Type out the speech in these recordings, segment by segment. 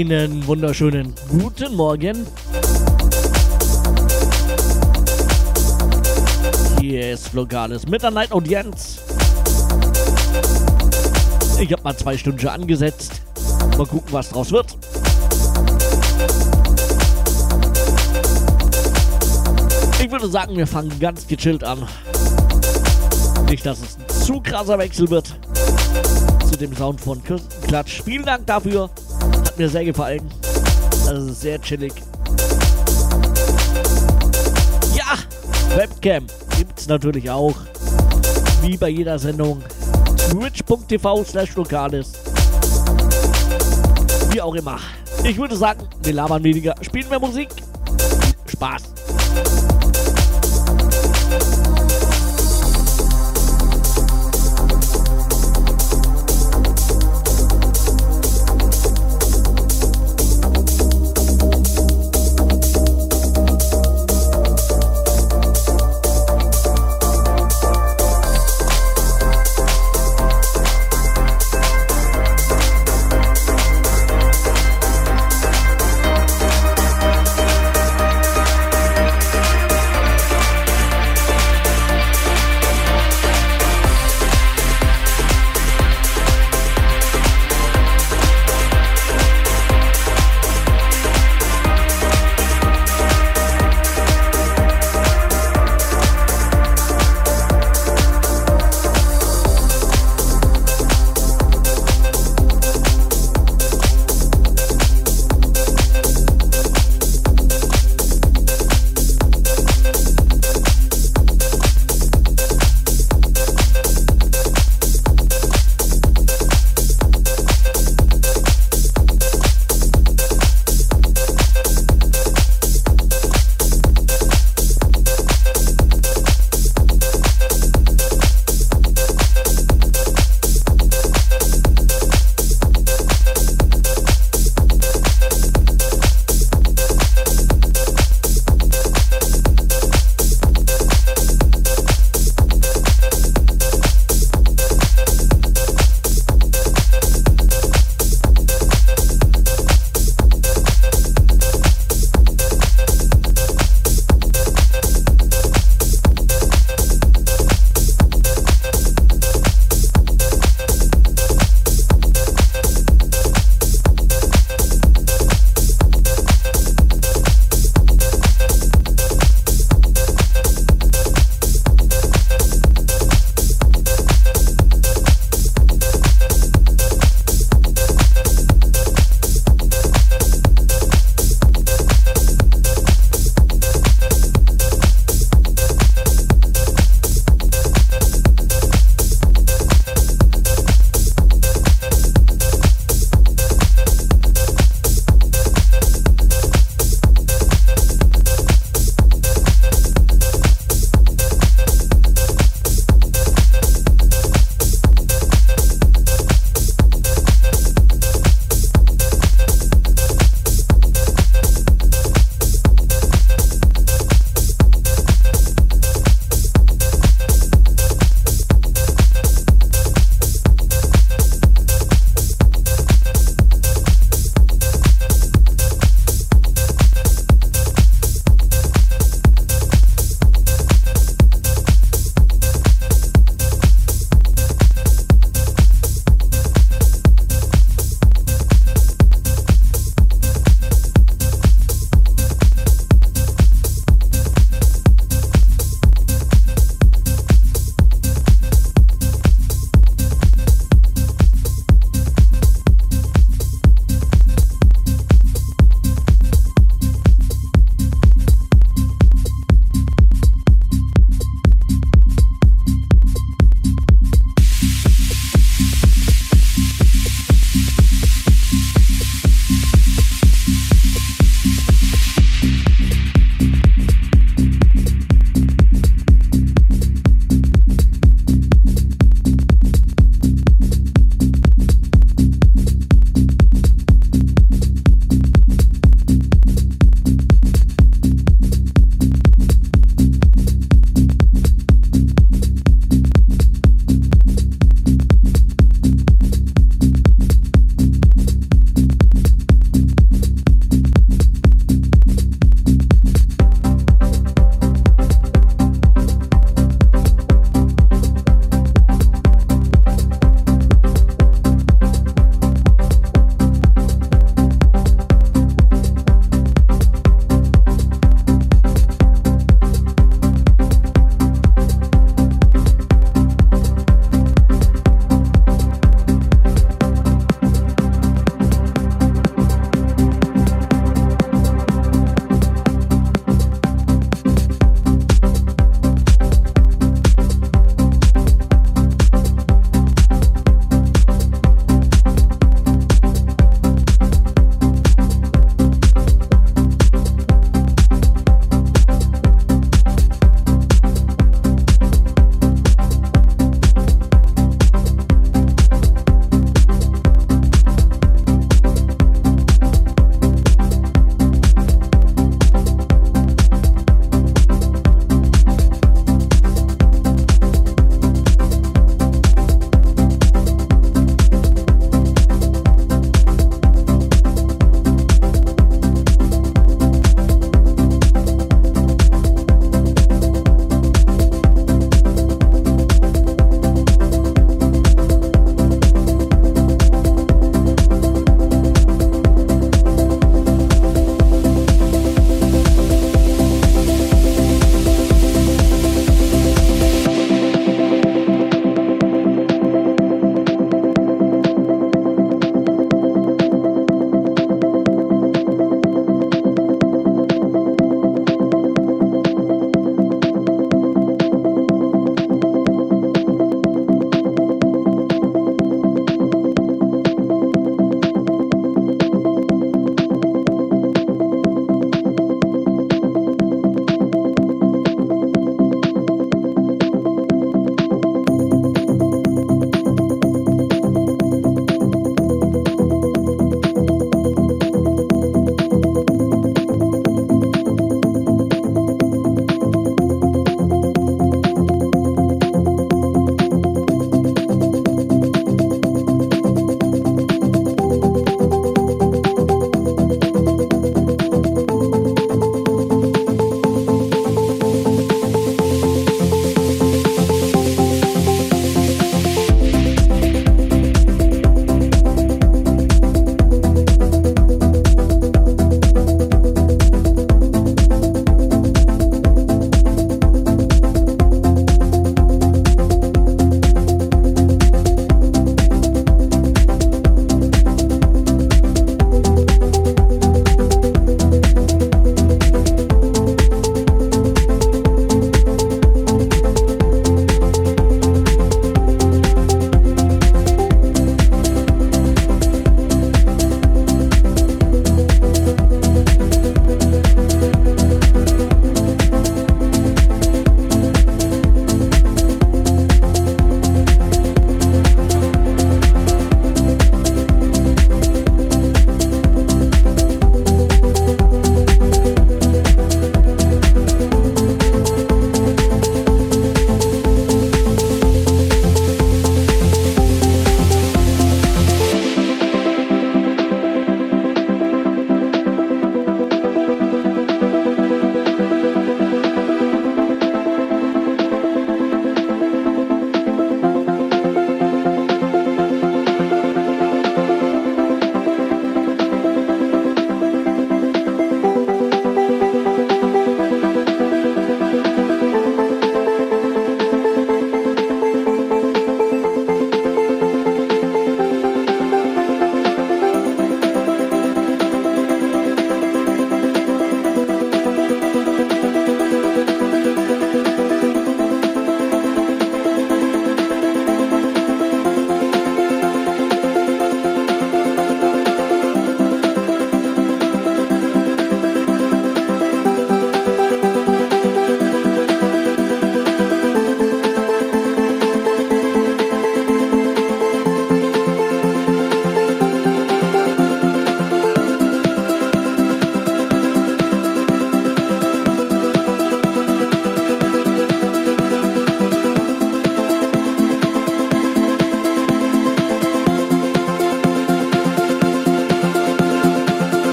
Einen wunderschönen guten Morgen. Hier ist Lokales mit der Night Audienz. Ich habe mal zwei Stunden angesetzt. Mal gucken, was draus wird. Ich würde sagen, wir fangen ganz gechillt an. Nicht, dass es ein zu krasser Wechsel wird zu dem Sound von Klatsch. Vielen Dank dafür. Mir sehr gefallen. Ist sehr chillig. Ja, Webcam gibt es natürlich auch. Wie bei jeder Sendung. Twitch.tv slash lokales. Wie auch immer. Ich würde sagen, wir labern weniger, spielen mehr Musik.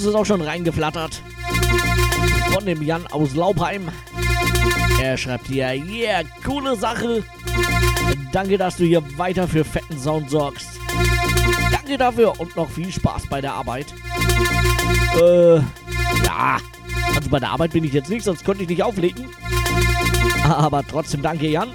Gruß ist auch schon reingeflattert. Von dem Jan aus Laubheim. Er schreibt hier, yeah, coole Sache. Danke, dass du hier weiter für fetten Sound sorgst. Danke dafür und noch viel Spaß bei der Arbeit. Äh, ja. Also bei der Arbeit bin ich jetzt nicht, sonst konnte ich nicht auflegen. Aber trotzdem danke, Jan.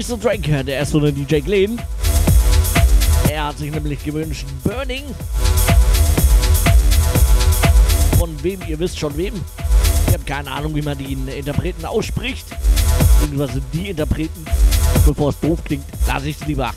Nächste Track, der ist von DJ Glenn. Er hat sich nämlich gewünscht Burning. Von wem, ihr wisst schon wem. Ich habe keine Ahnung, wie man die Interpreten ausspricht. Beziehungsweise die Interpreten. Bevor es doof klingt, lasse ich es lieber.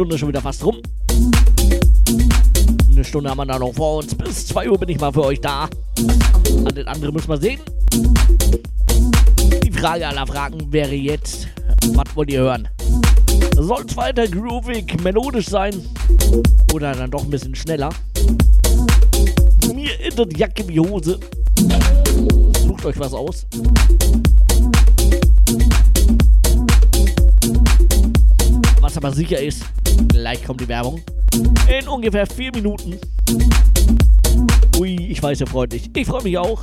Stunde schon wieder fast rum. Eine Stunde haben wir da noch vor uns. Bis 2 Uhr bin ich mal für euch da. An den anderen müssen wir sehen. Die Frage aller Fragen wäre jetzt, was wollt ihr hören? Soll es weiter groovig, melodisch sein? Oder dann doch ein bisschen schneller? Mir in der Jacke wie Hose. Sucht euch was aus. Was aber sicher ist, gleich kommt die Werbung. In ungefähr vier Minuten. Ui, ich weiß ja freundlich. Ich freue mich auch.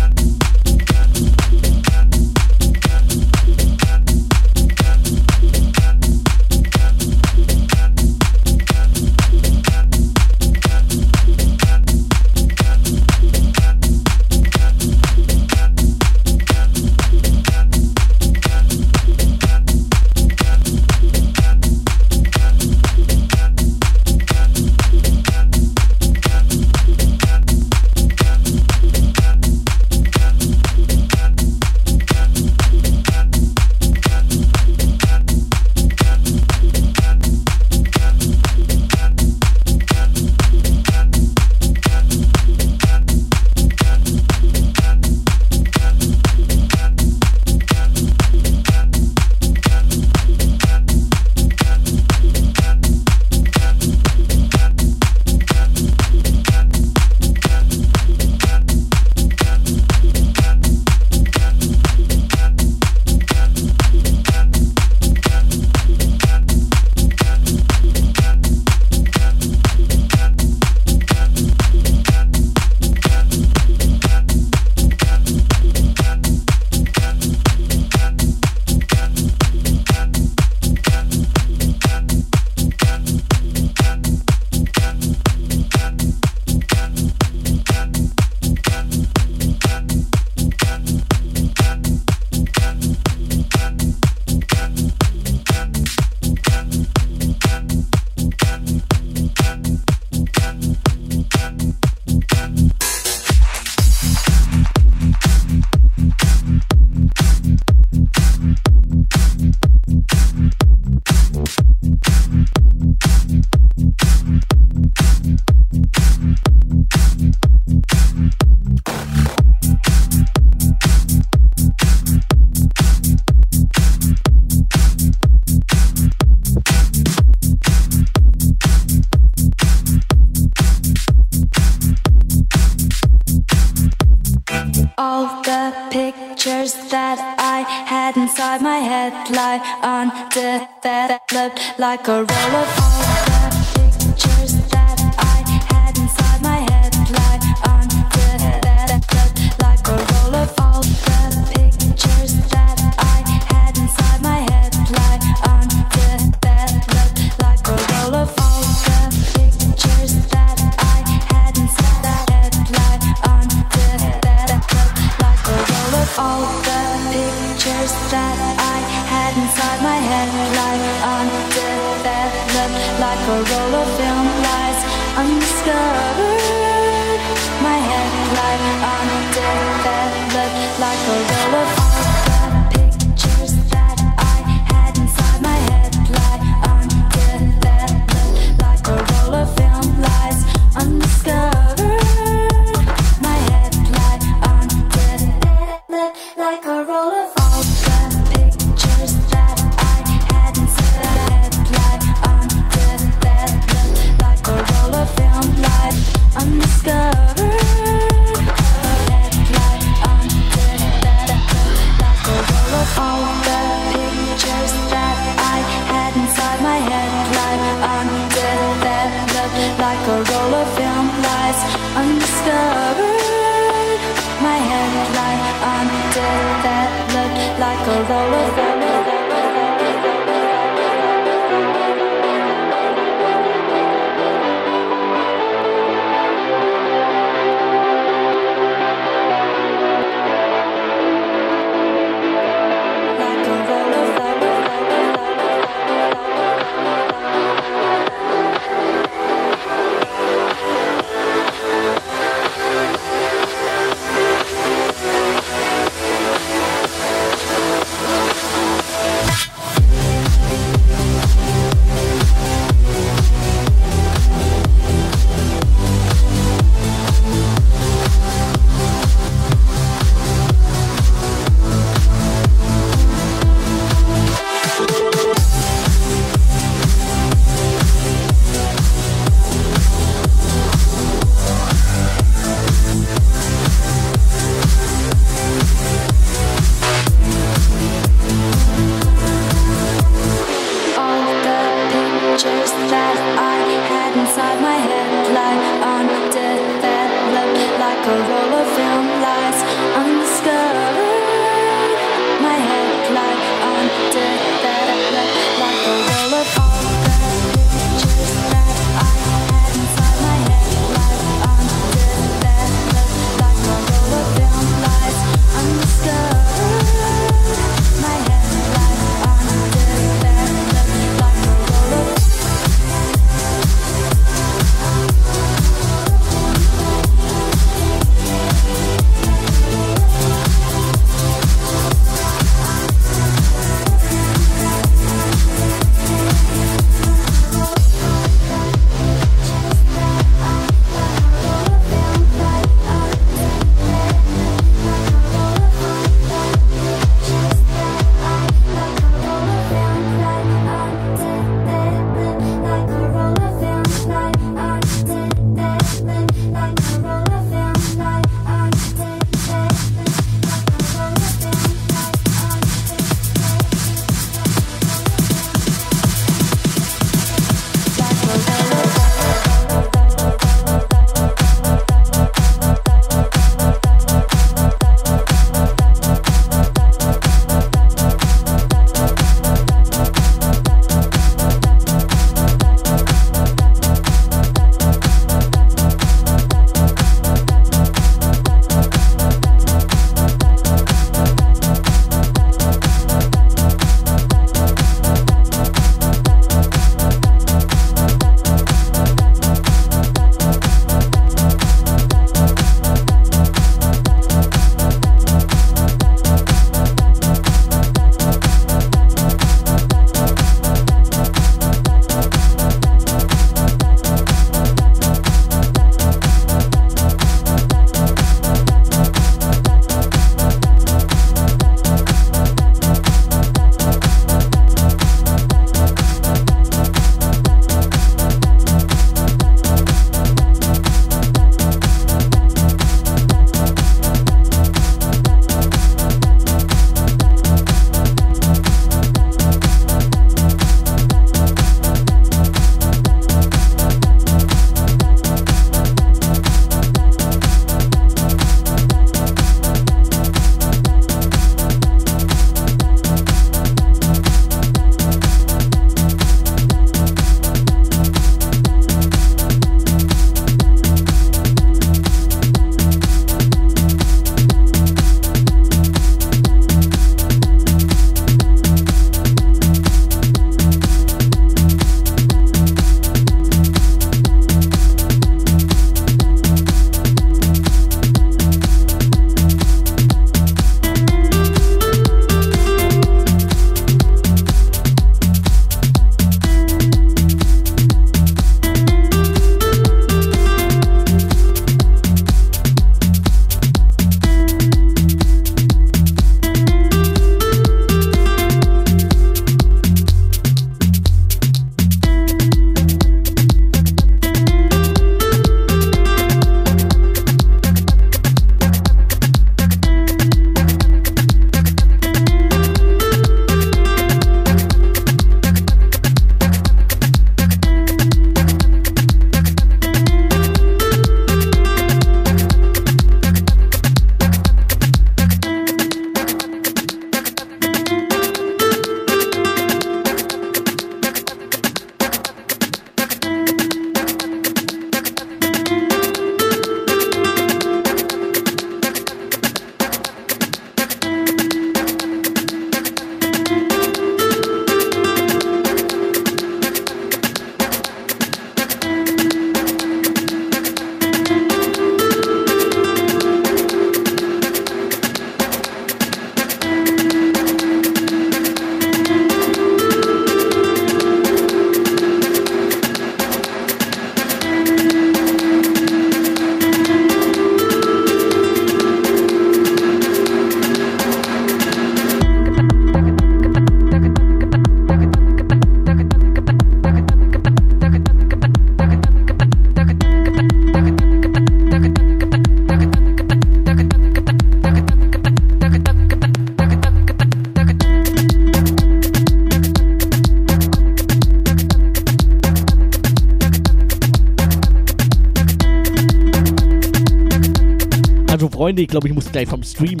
Also Freunde, ich glaube, ich muss gleich vom Stream.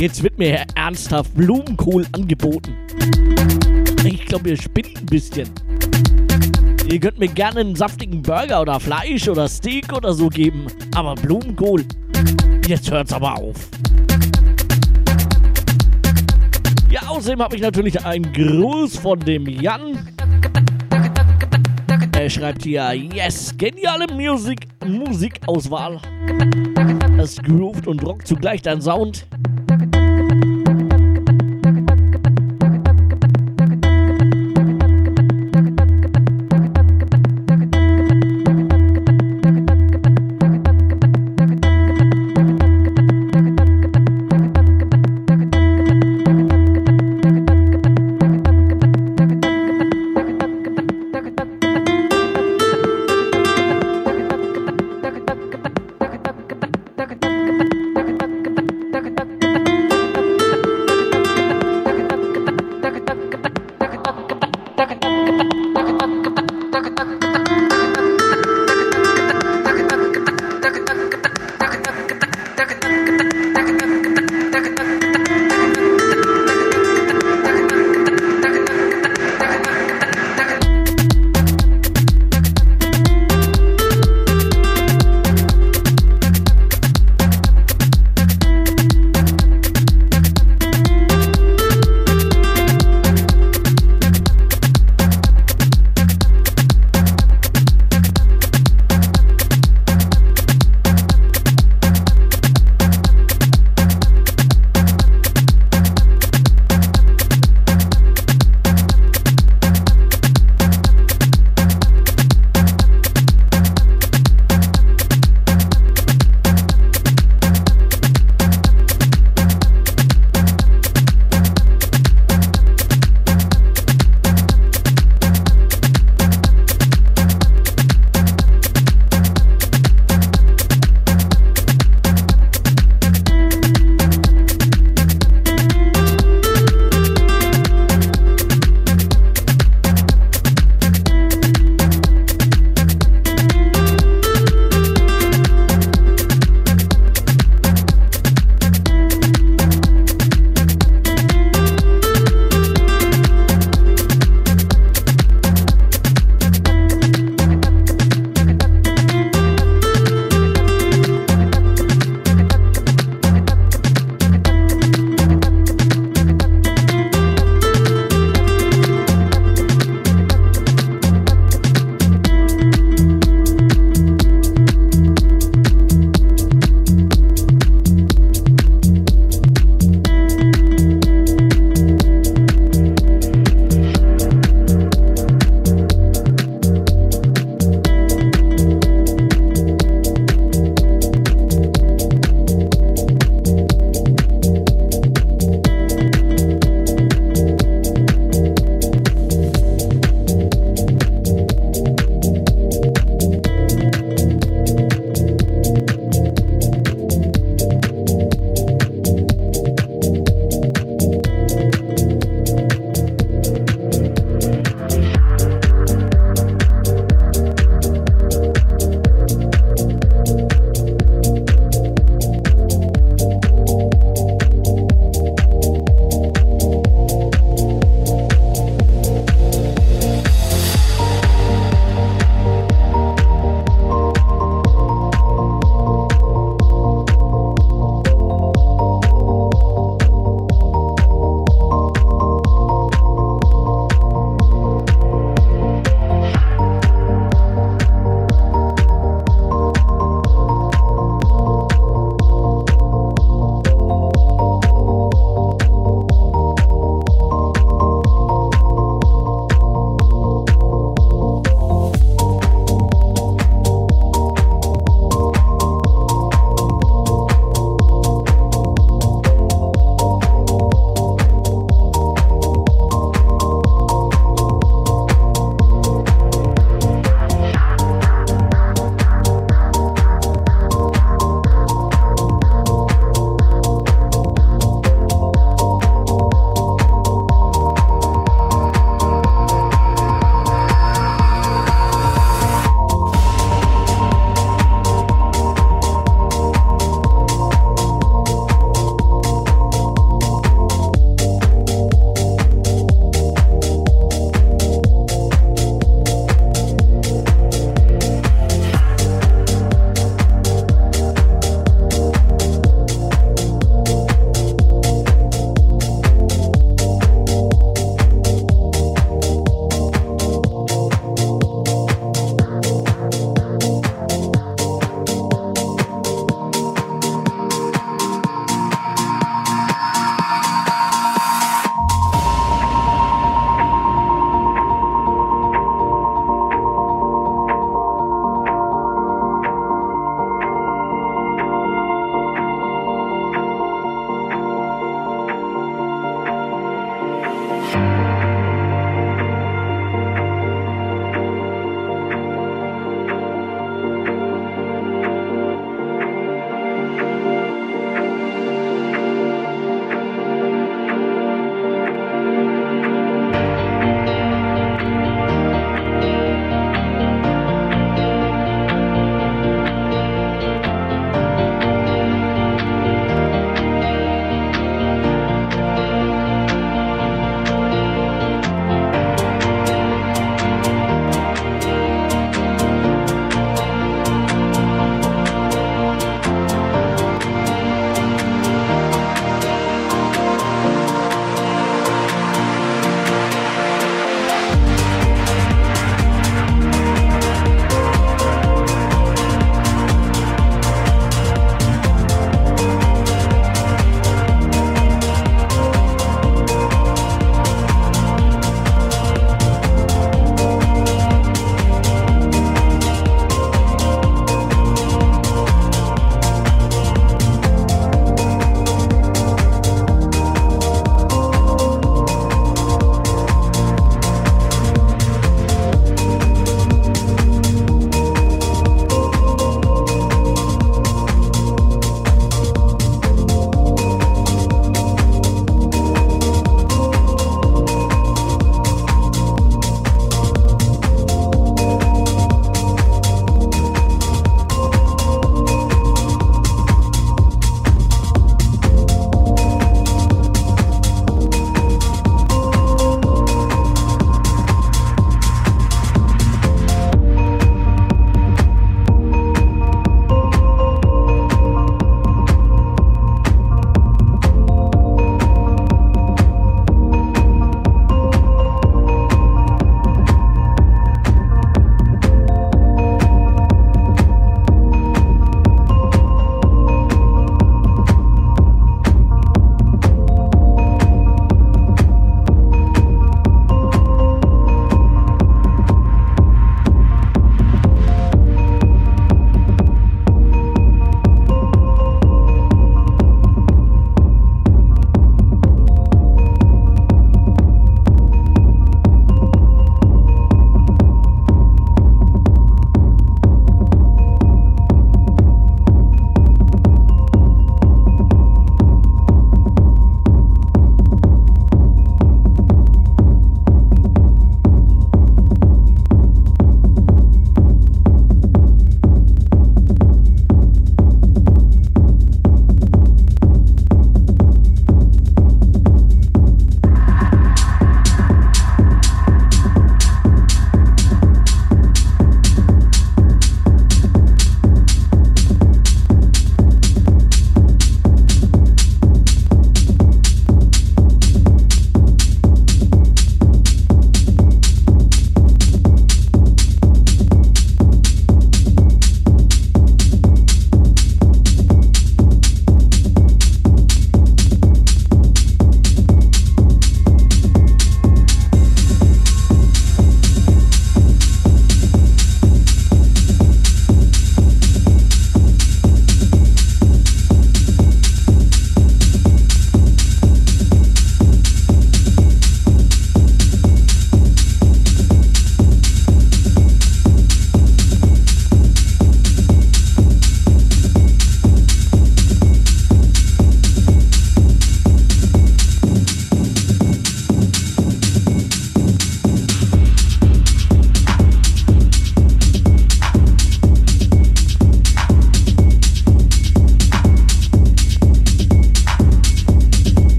Jetzt wird mir ernsthaft Blumenkohl angeboten. Ich glaube, ihr spinnt ein bisschen. Ihr könnt mir gerne einen saftigen Burger oder Fleisch oder Steak oder so geben. Aber Blumenkohl, jetzt hört's aber auf. Ja, außerdem habe ich natürlich einen Gruß von dem Jan. Er schreibt hier, yes, geniale Musik, Musikauswahl. Es groovt und rockt zugleich dein Sound.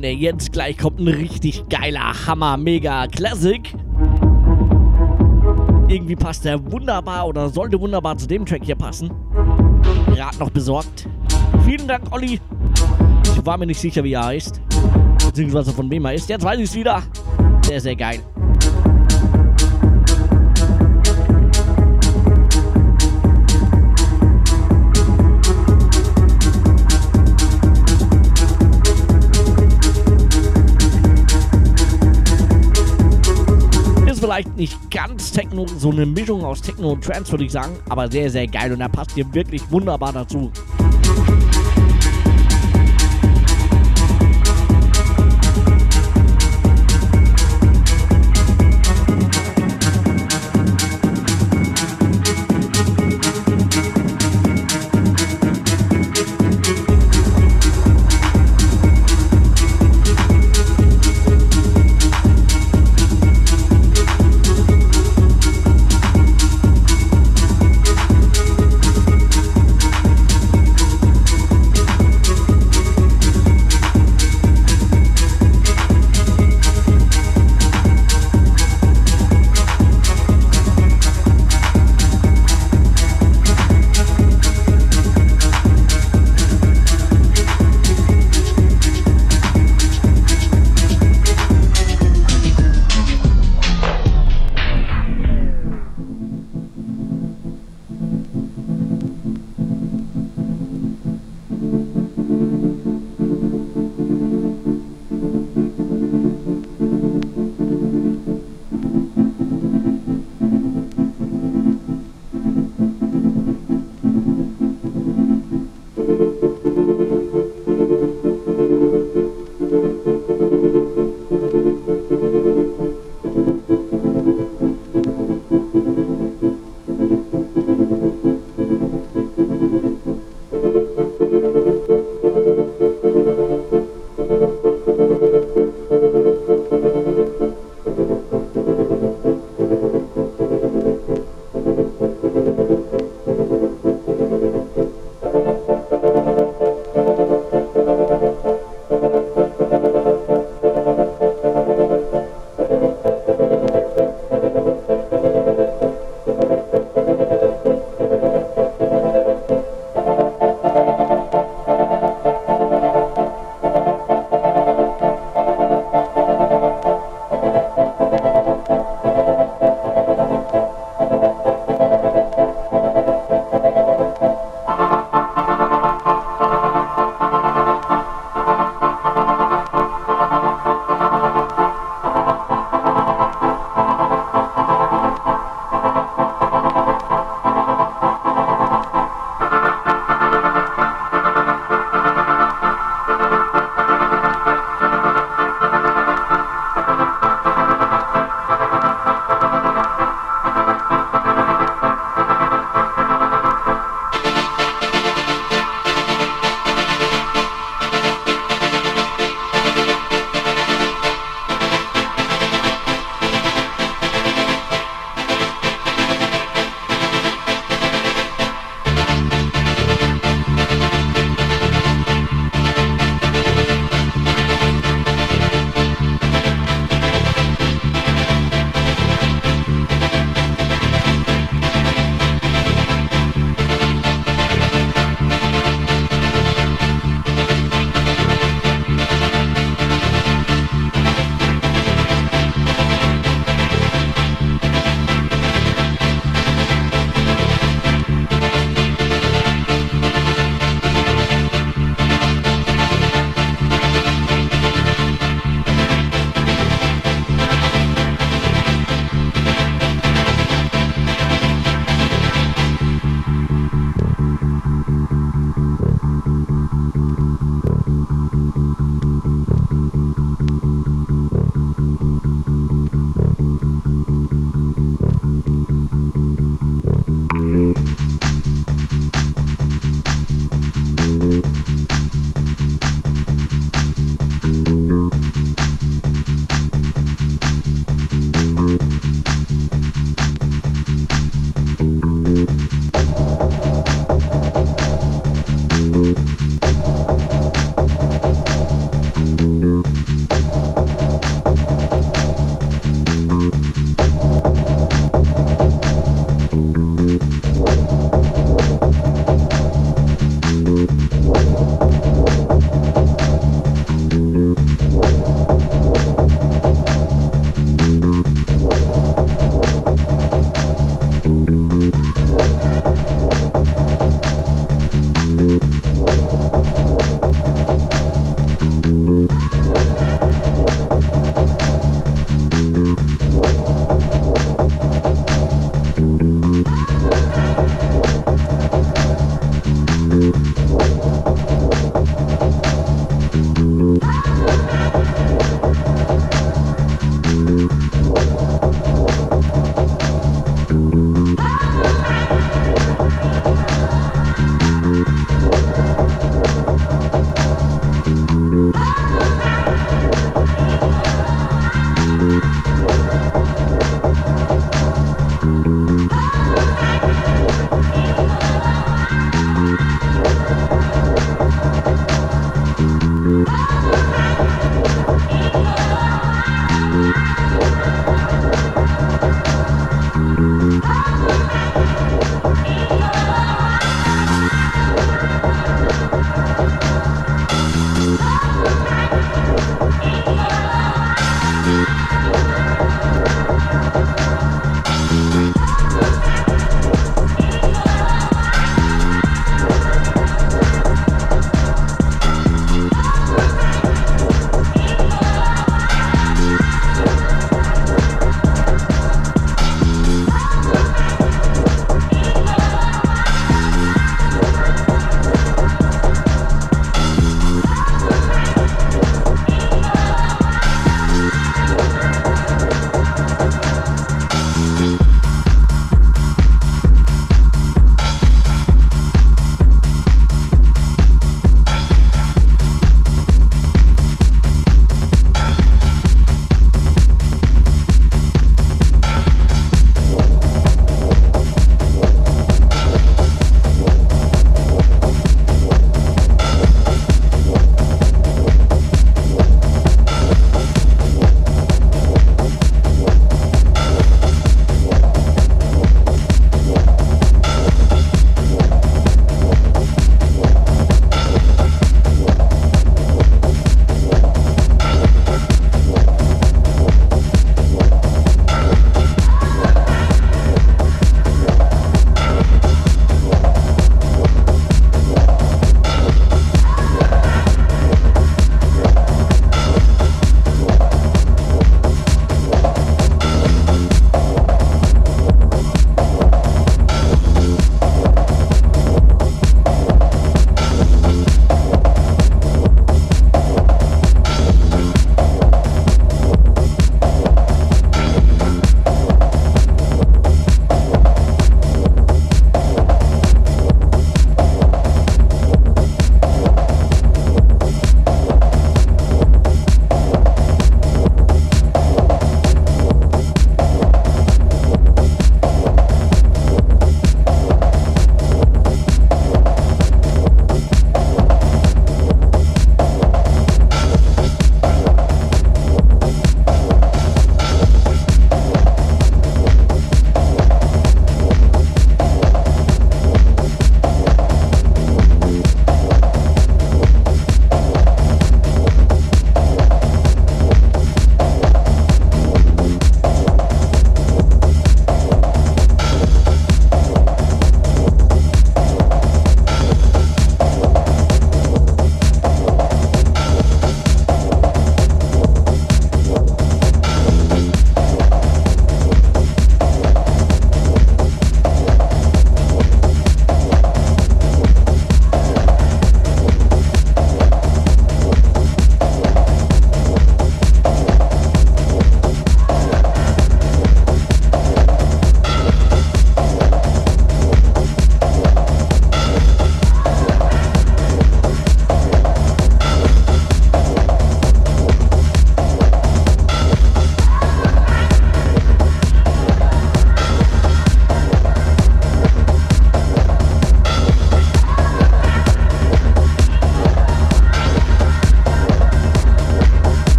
Freunde, jetzt gleich kommt ein richtig geiler Hammer, mega Classic. Irgendwie passt der wunderbar oder sollte wunderbar zu dem Track hier passen. Gerade noch besorgt. Vielen Dank, Olli. Ich war mir nicht sicher, wie er heißt. Beziehungsweise von wem er ist. Jetzt weiß ich es wieder. Sehr, sehr geil. Vielleicht nicht ganz Techno, so eine Mischung aus Techno und Trance würde ich sagen, aber sehr, sehr geil und er passt hier wirklich wunderbar dazu.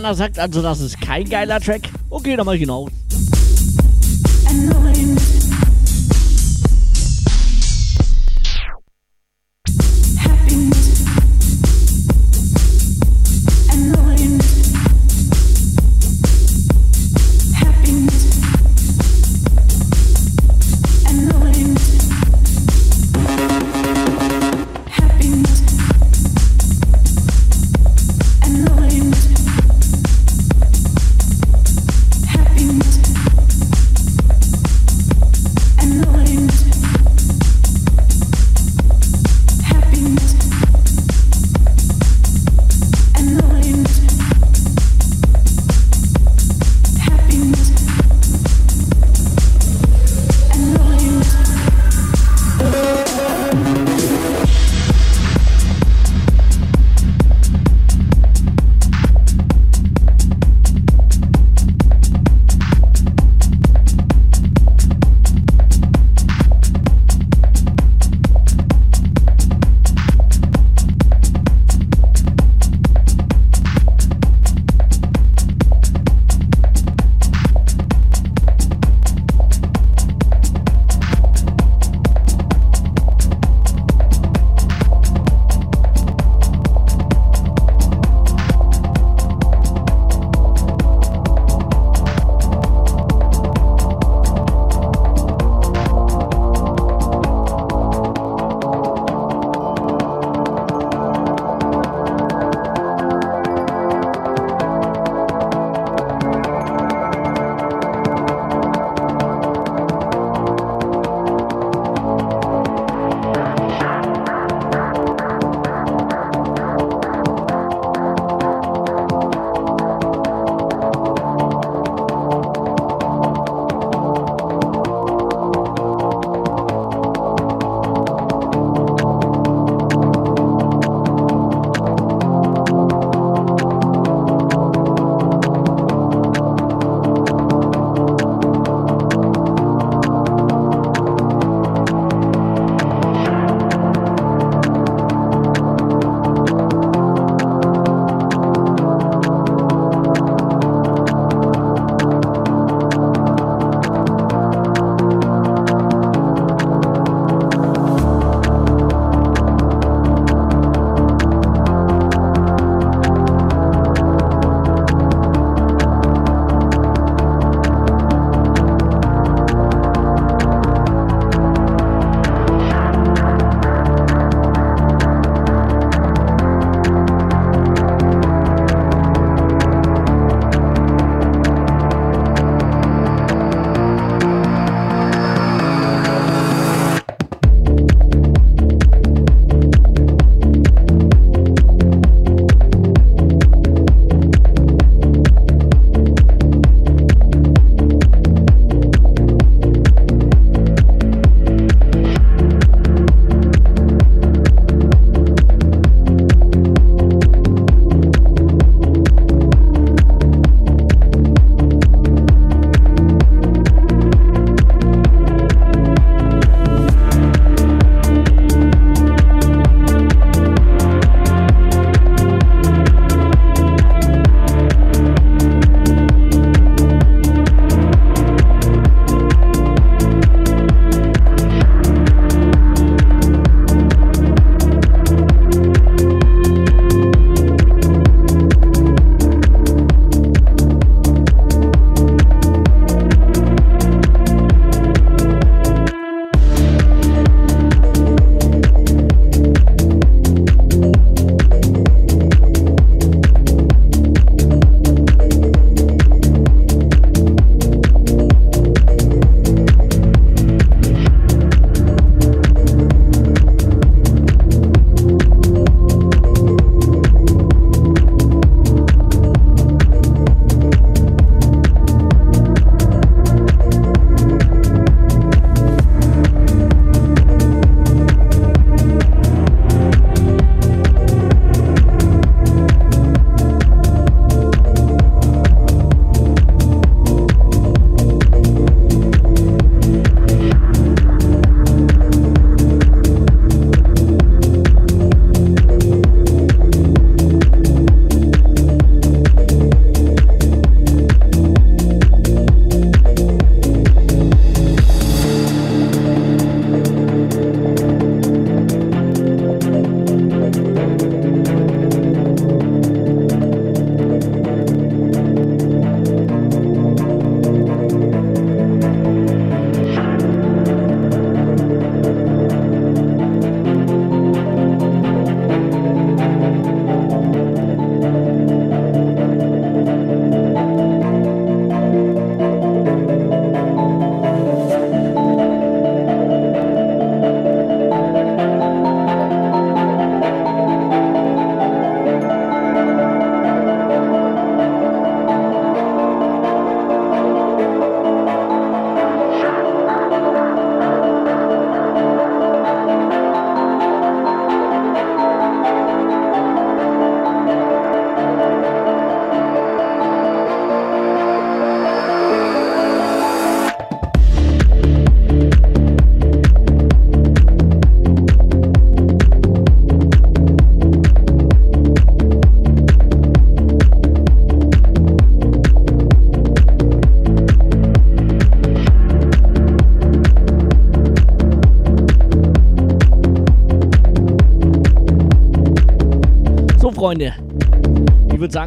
Diana sagt also, das ist kein geiler Track. Okay, dann mach ich ihn aus.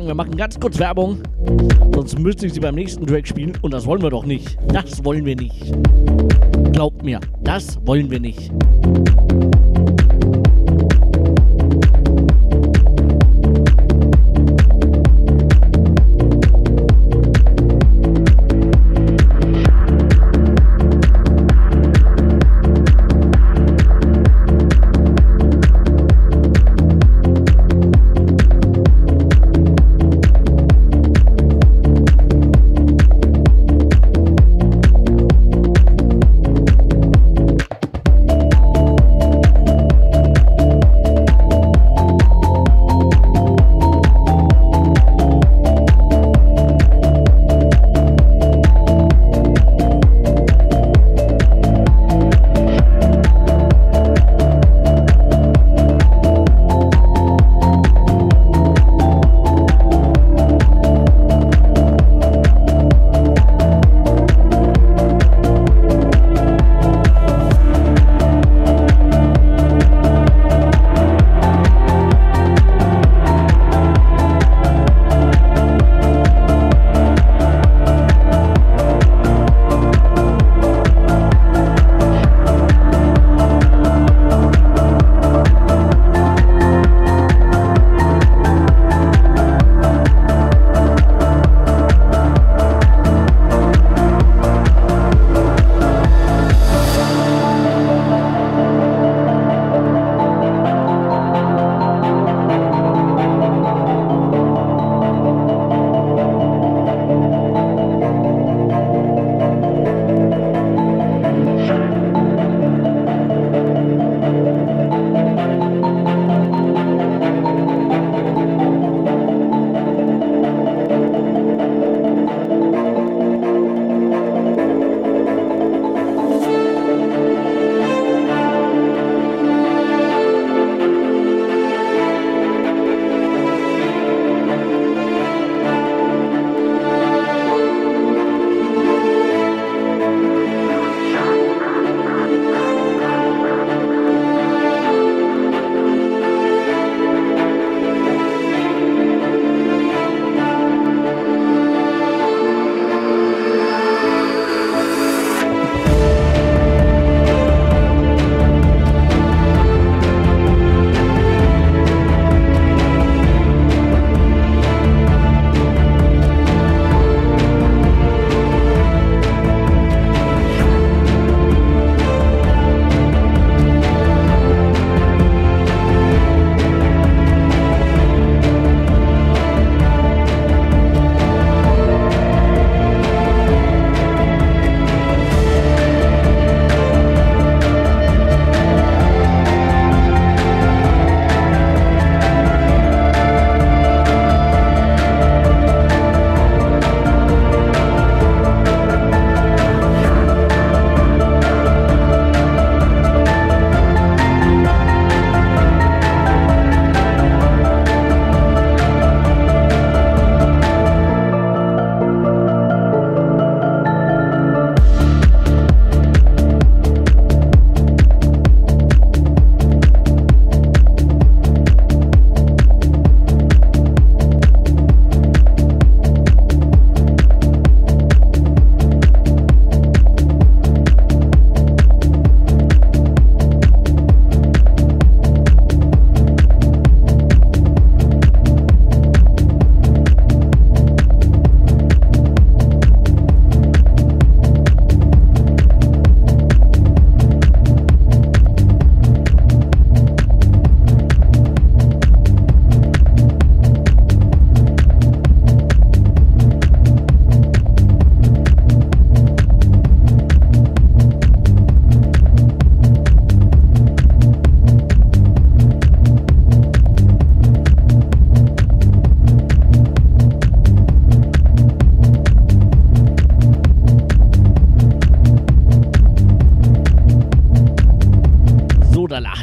Sagen, wir machen ganz kurz Werbung. Sonst müsste ich sie beim nächsten Track spielen. Und das wollen wir doch nicht. Das wollen wir nicht. Glaubt mir, das wollen wir nicht.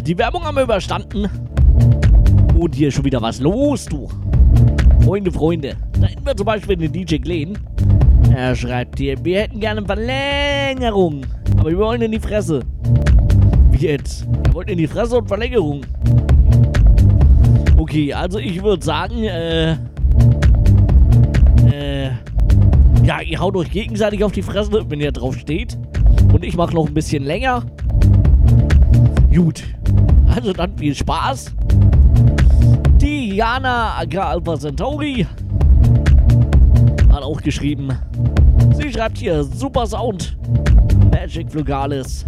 Die Werbung haben wir überstanden. Und hier ist schon wieder was los, du. Freunde, Freunde. Da hätten wir zum Beispiel den DJ Glenn. Er schreibt hier, wir hätten gerne Verlängerung. Aber wir wollen in die Fresse. Wie jetzt? Er wollte in die Fresse und Verlängerung. Okay, also ich würde sagen, äh, äh, ja, ihr haut euch gegenseitig auf die Fresse, wenn ihr drauf steht. Und ich mache noch ein bisschen länger. Gut. Also dann viel Spaß. Die Jana Aga Alpha Centauri hat auch geschrieben. Sie schreibt hier super Sound. Magic Flugalis.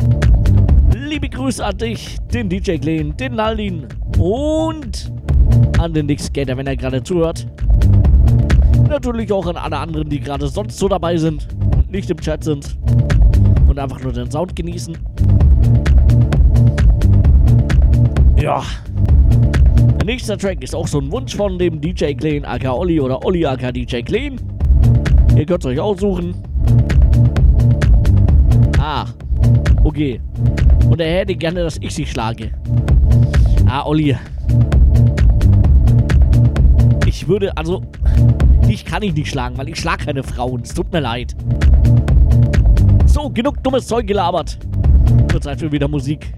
Liebe Grüße an dich, den DJ Glenn, den Naldin und an den Nick Skater, wenn er gerade zuhört. Natürlich auch an alle anderen, die gerade sonst so dabei sind und nicht im Chat sind und einfach nur den Sound genießen. Ja. Der nächste Track ist auch so ein Wunsch von dem DJ Clean aka Olli oder Olli aka DJ Clean. Ihr könnt es euch aussuchen. Ah, okay. Und er hätte gerne, dass ich sie schlage. Ah, Olli. Ich würde, also, dich kann ich nicht schlagen, weil ich schlag keine Frauen. Es tut mir leid. So, genug dummes Zeug gelabert. Wird Zeit für wieder Musik.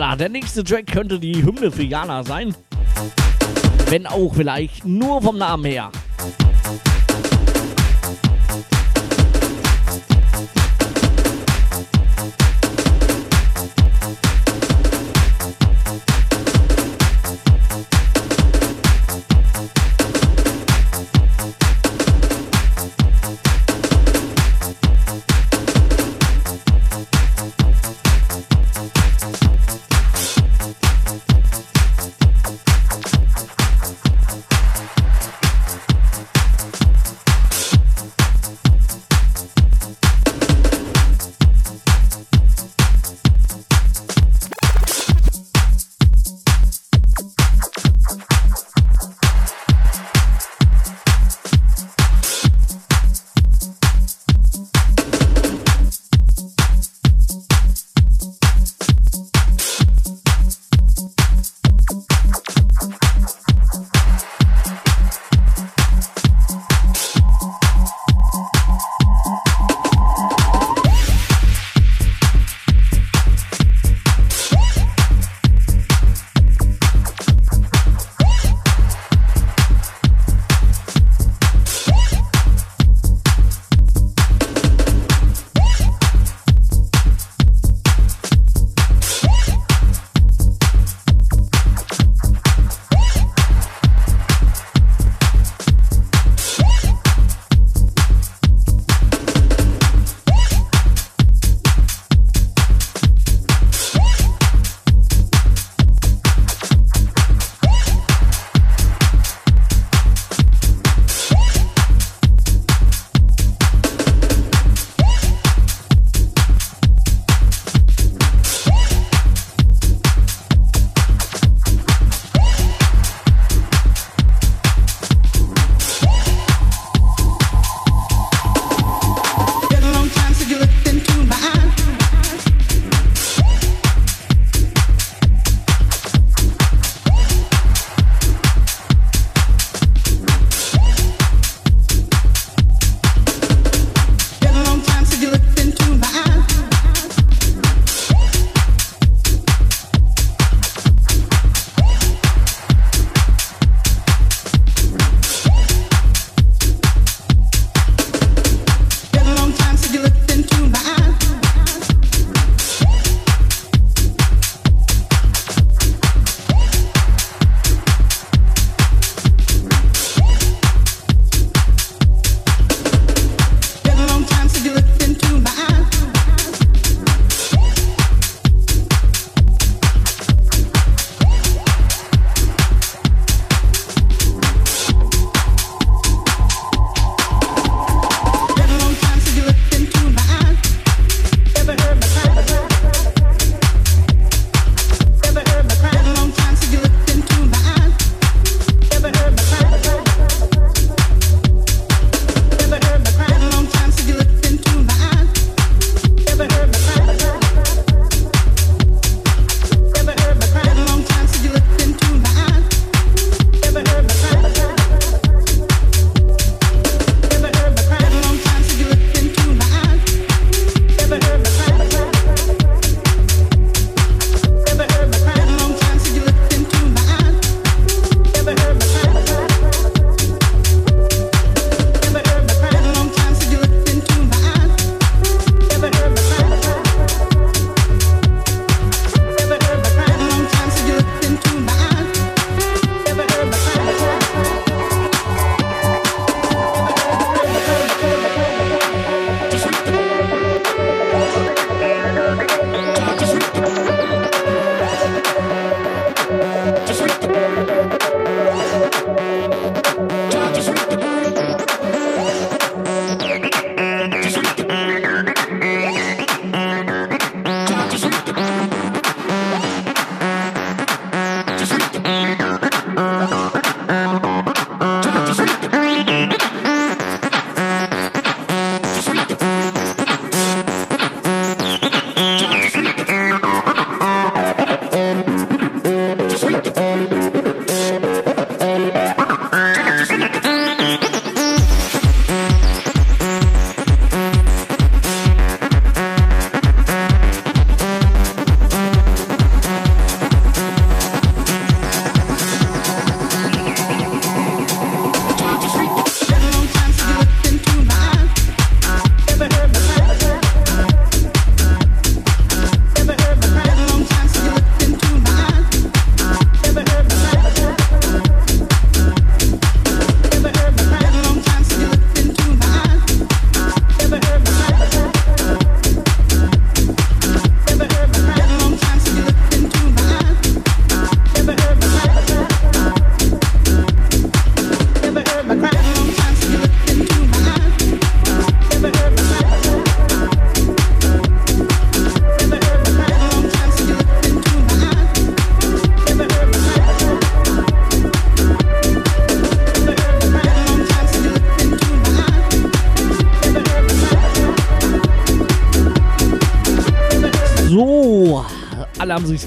Dala, der nächste Track könnte die Hymne für Jana sein. Wenn auch vielleicht nur vom Namen her.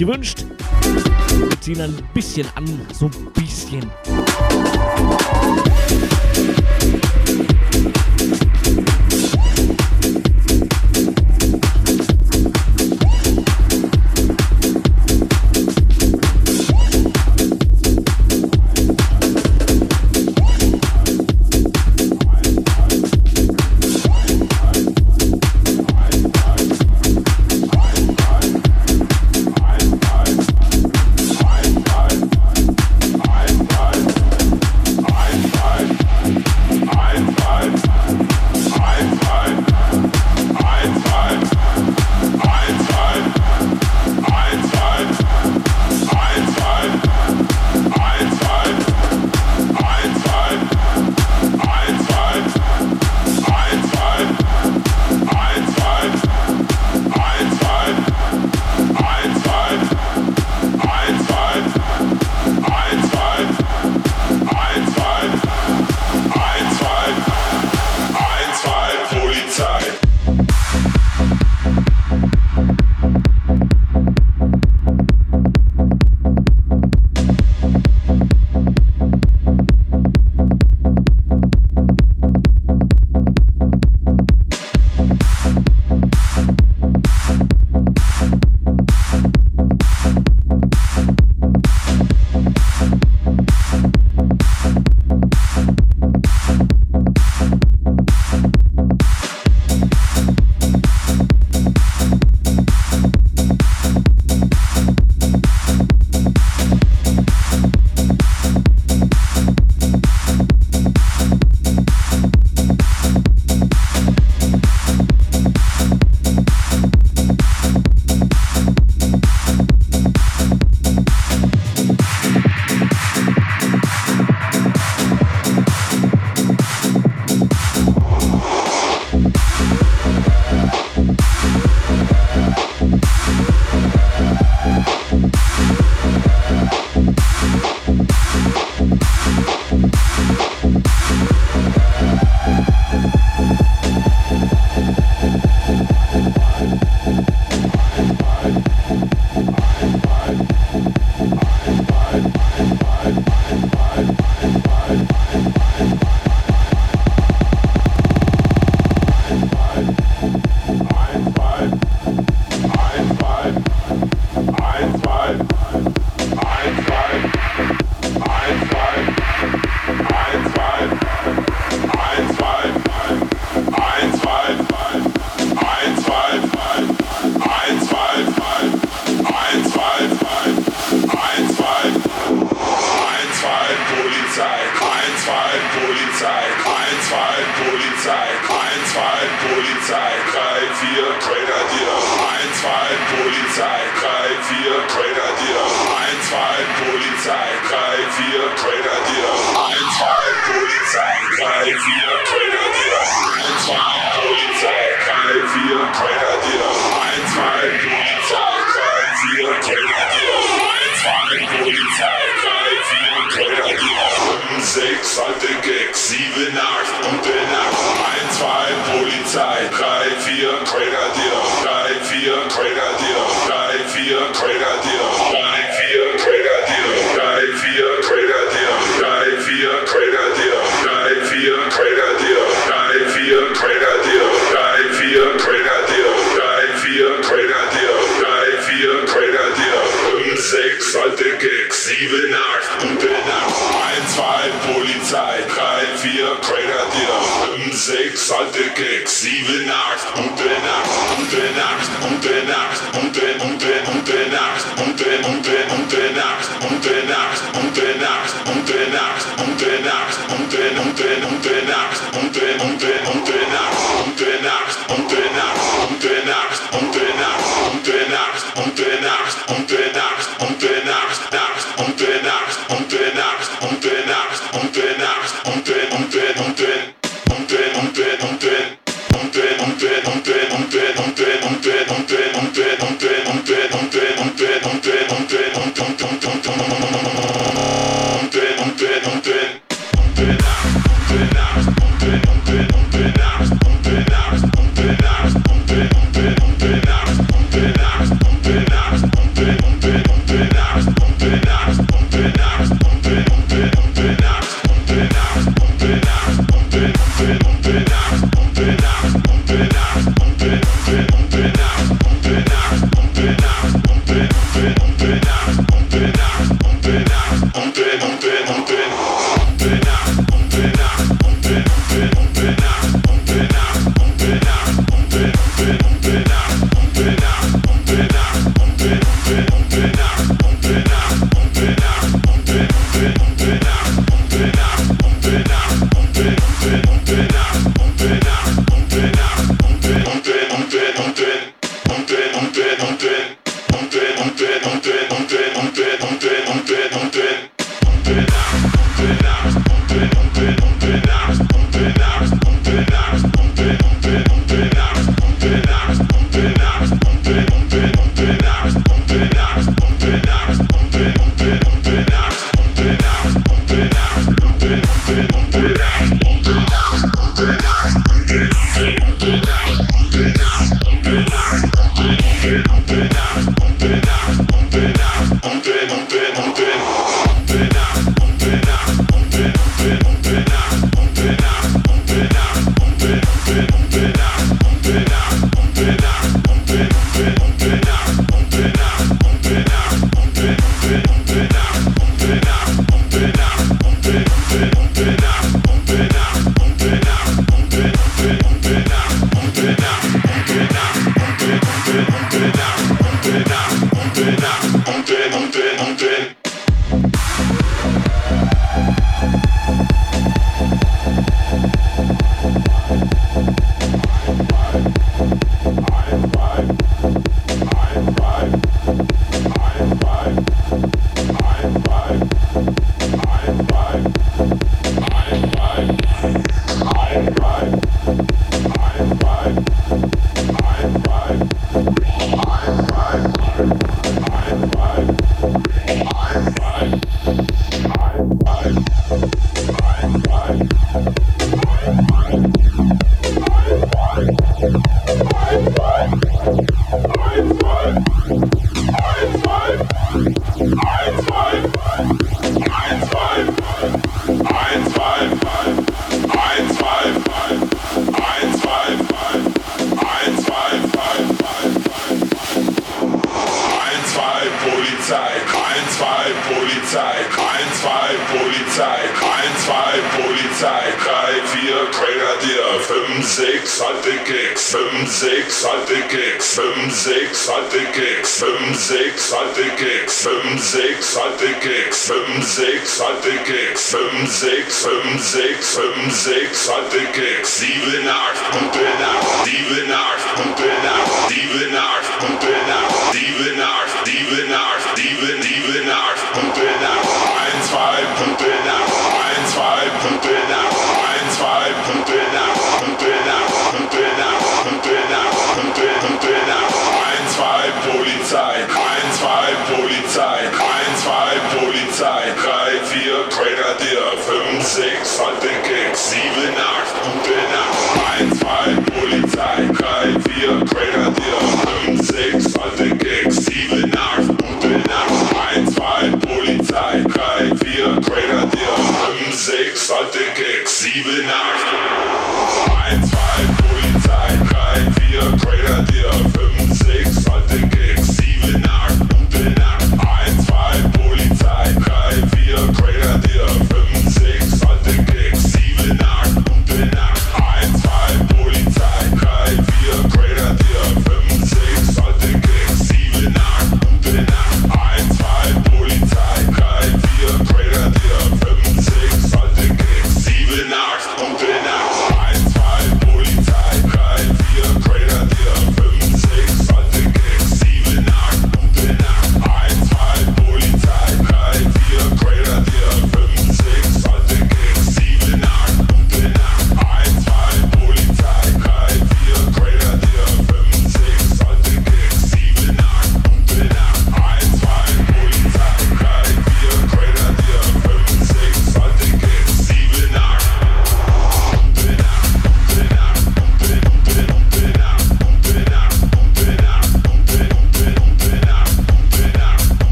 Gewünscht.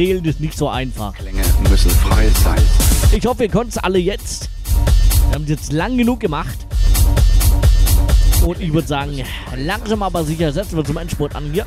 erzählen ist nicht so einfach. Klänge müssen frei sein. Ich hoffe, ihr konntet es alle jetzt. Wir haben es jetzt lang genug gemacht. Und ich würde sagen, langsam aber sicher setzen wir zum Endspurt an. Ja.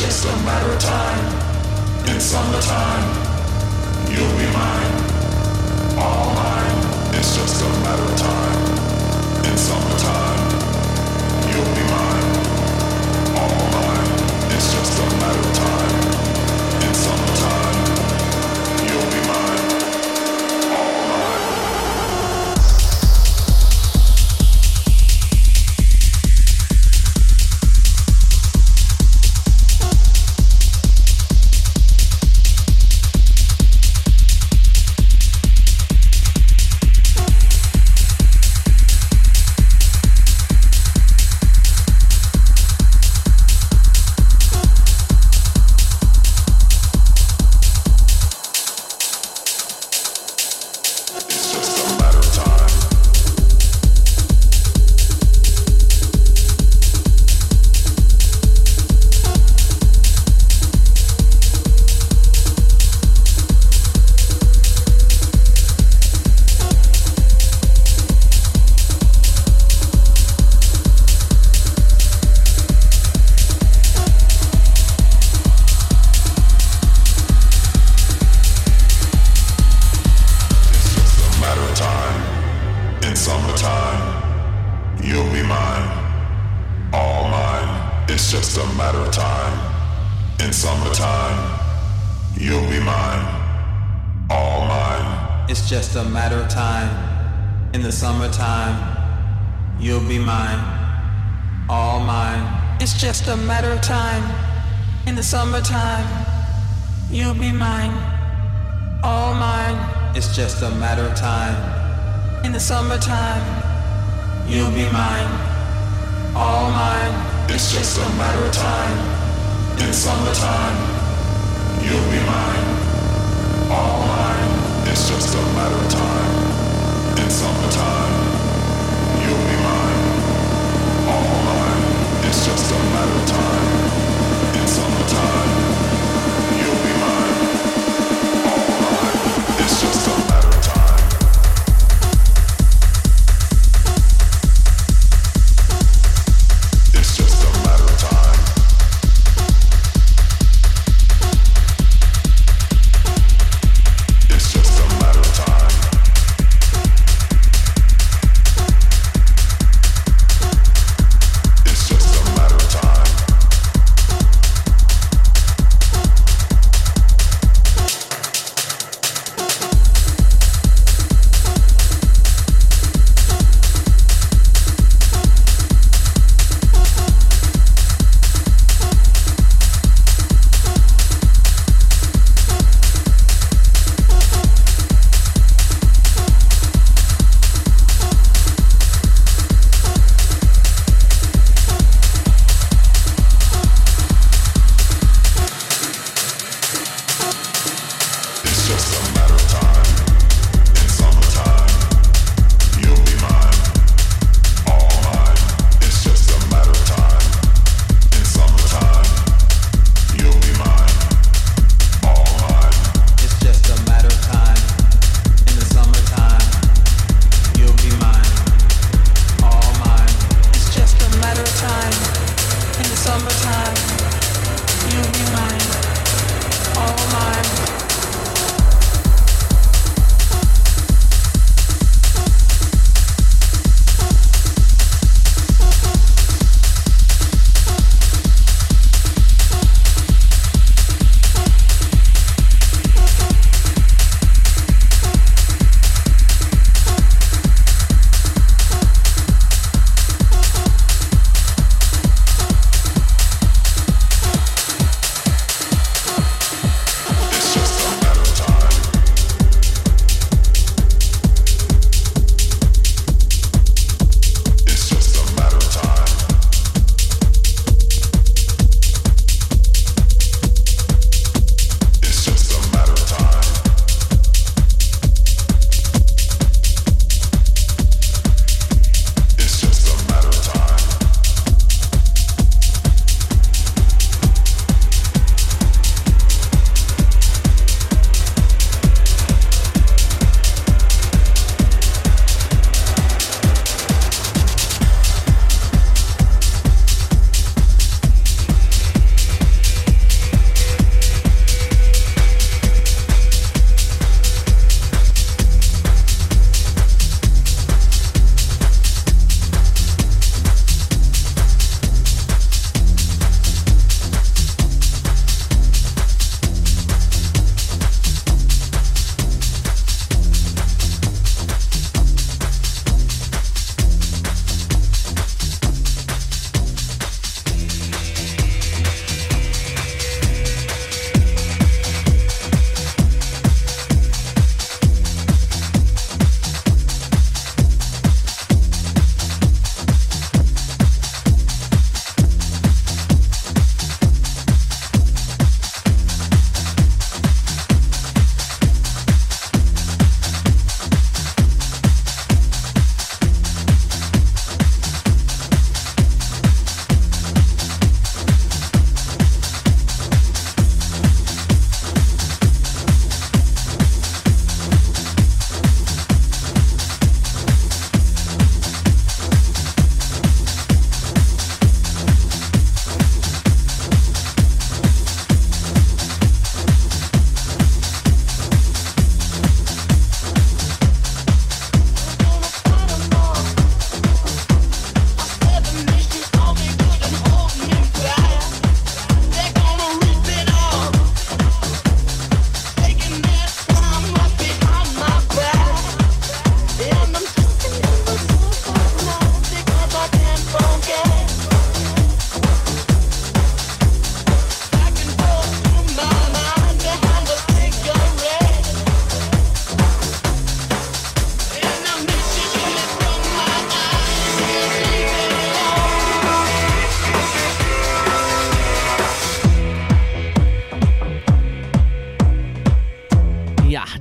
just a matter of time. In summertime, you'll be mine. All mine, it's just a matter of time. In summertime, you'll be mine. All mine, it's just a matter of time.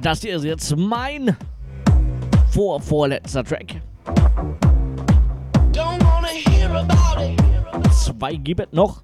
Das hier ist jetzt mein vorvorletzter Track. Zwei gibt es noch.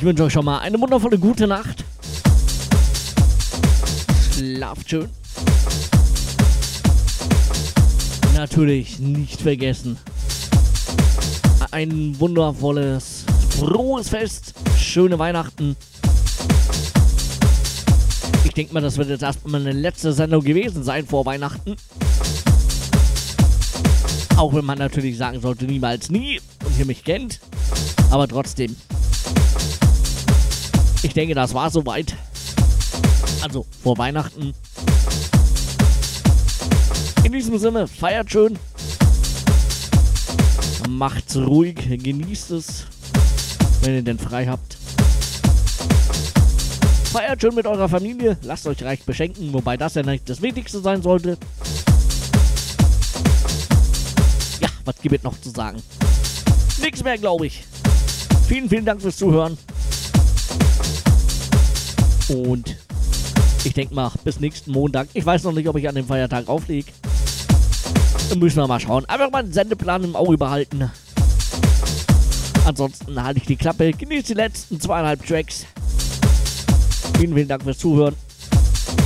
Ich wünsche euch schon mal eine wundervolle gute Nacht. Schlaft schön. Natürlich nicht vergessen. Ein wundervolles, frohes Fest. Schöne Weihnachten. Ich denke mal, das wird jetzt erstmal eine letzte Sendung gewesen sein vor Weihnachten. Auch wenn man natürlich sagen sollte, niemals nie und ihr mich kennt. Aber trotzdem. Ich denke, das war soweit. Also vor Weihnachten. In diesem Sinne, feiert schön. Macht's ruhig, genießt es, wenn ihr denn frei habt. Feiert schön mit eurer Familie, lasst euch reich beschenken, wobei das ja nicht das Wichtigste sein sollte. Ja, was gibt es noch zu sagen? Nichts mehr, glaube ich. Vielen, vielen Dank fürs Zuhören. Und ich denke mal, bis nächsten Montag. Ich weiß noch nicht, ob ich an dem Feiertag auflege. Müssen wir mal schauen. Einfach mal einen Sendeplan im Auge behalten. Ansonsten halte ich die Klappe. Genießt die letzten zweieinhalb Tracks. Vielen, vielen Dank fürs Zuhören.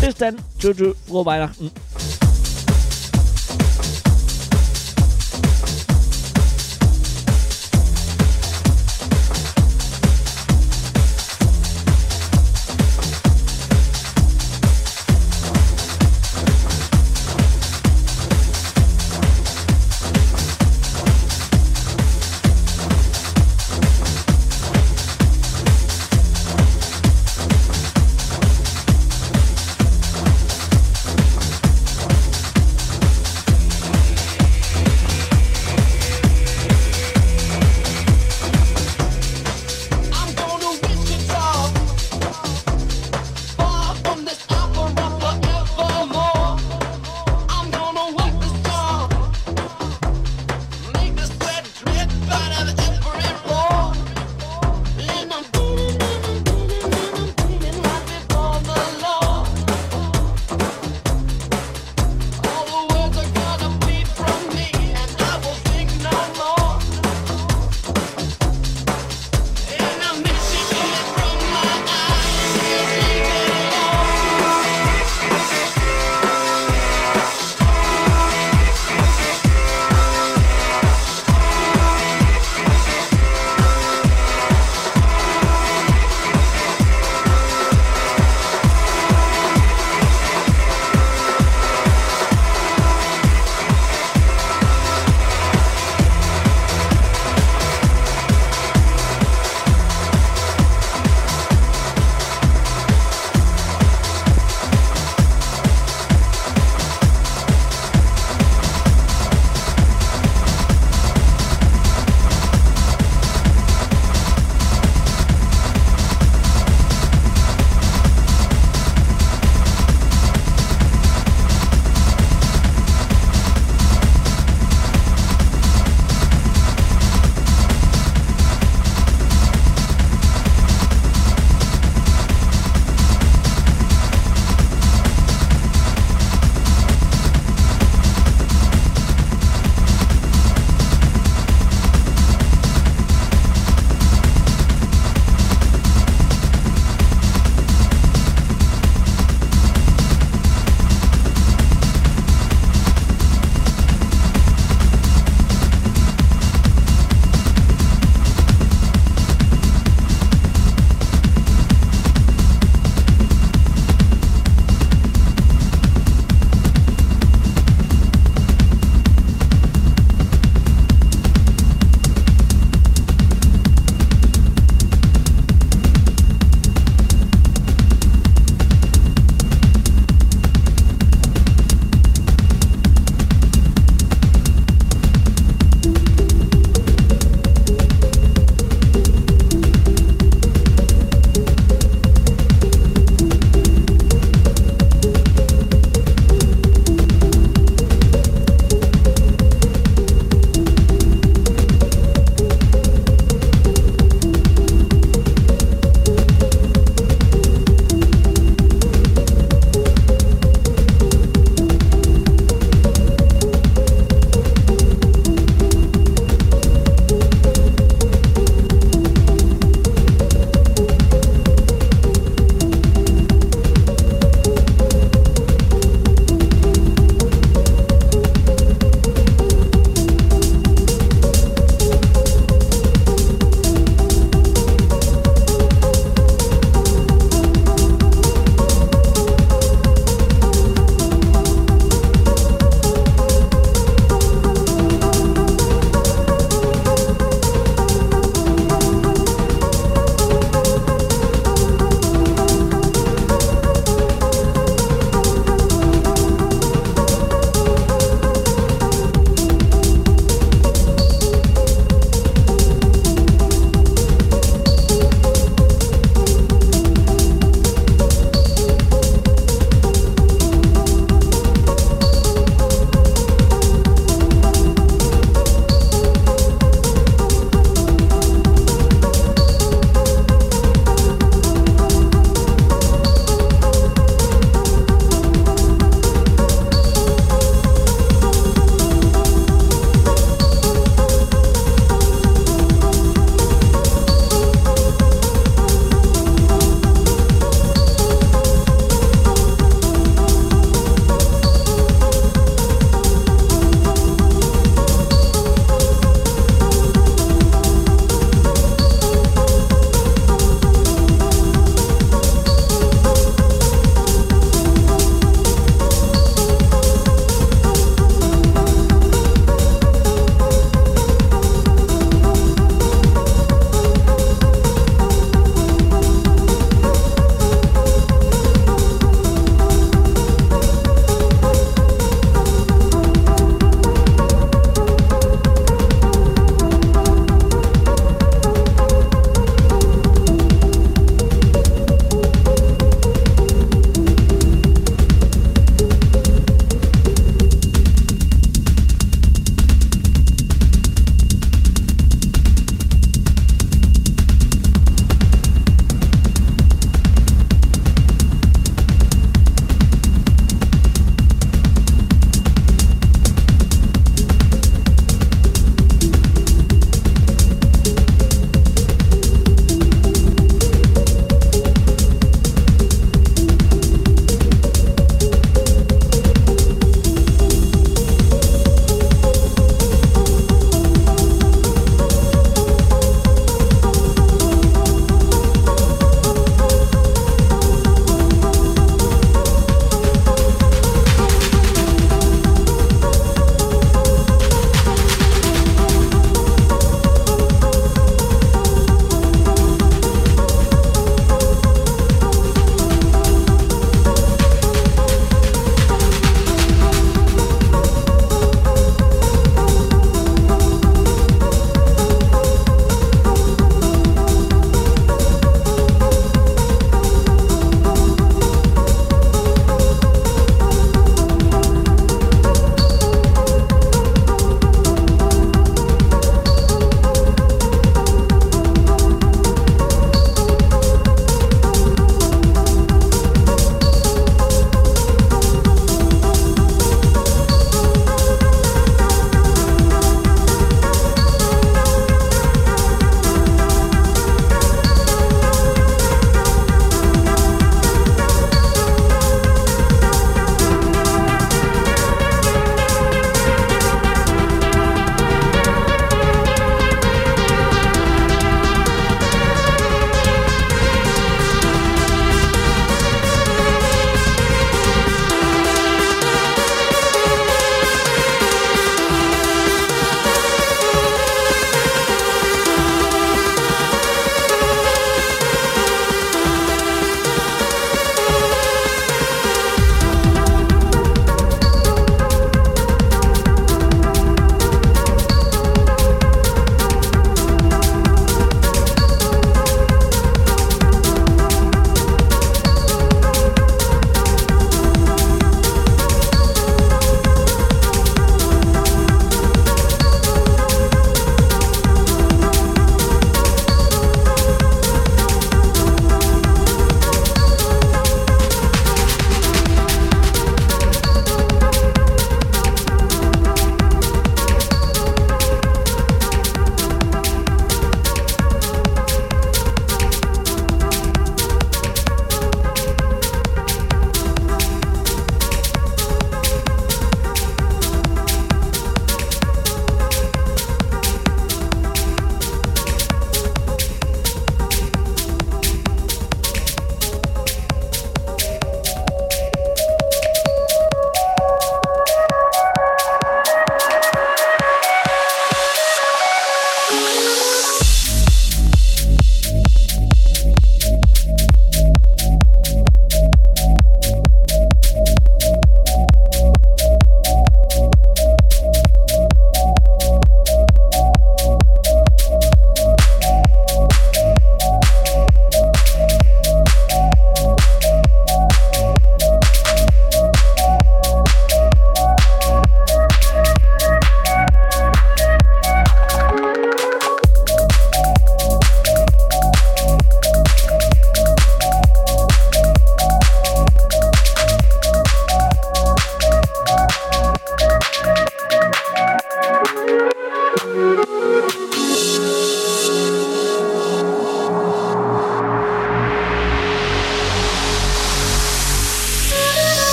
Bis dann. Tschüss, tschüss. Frohe Weihnachten.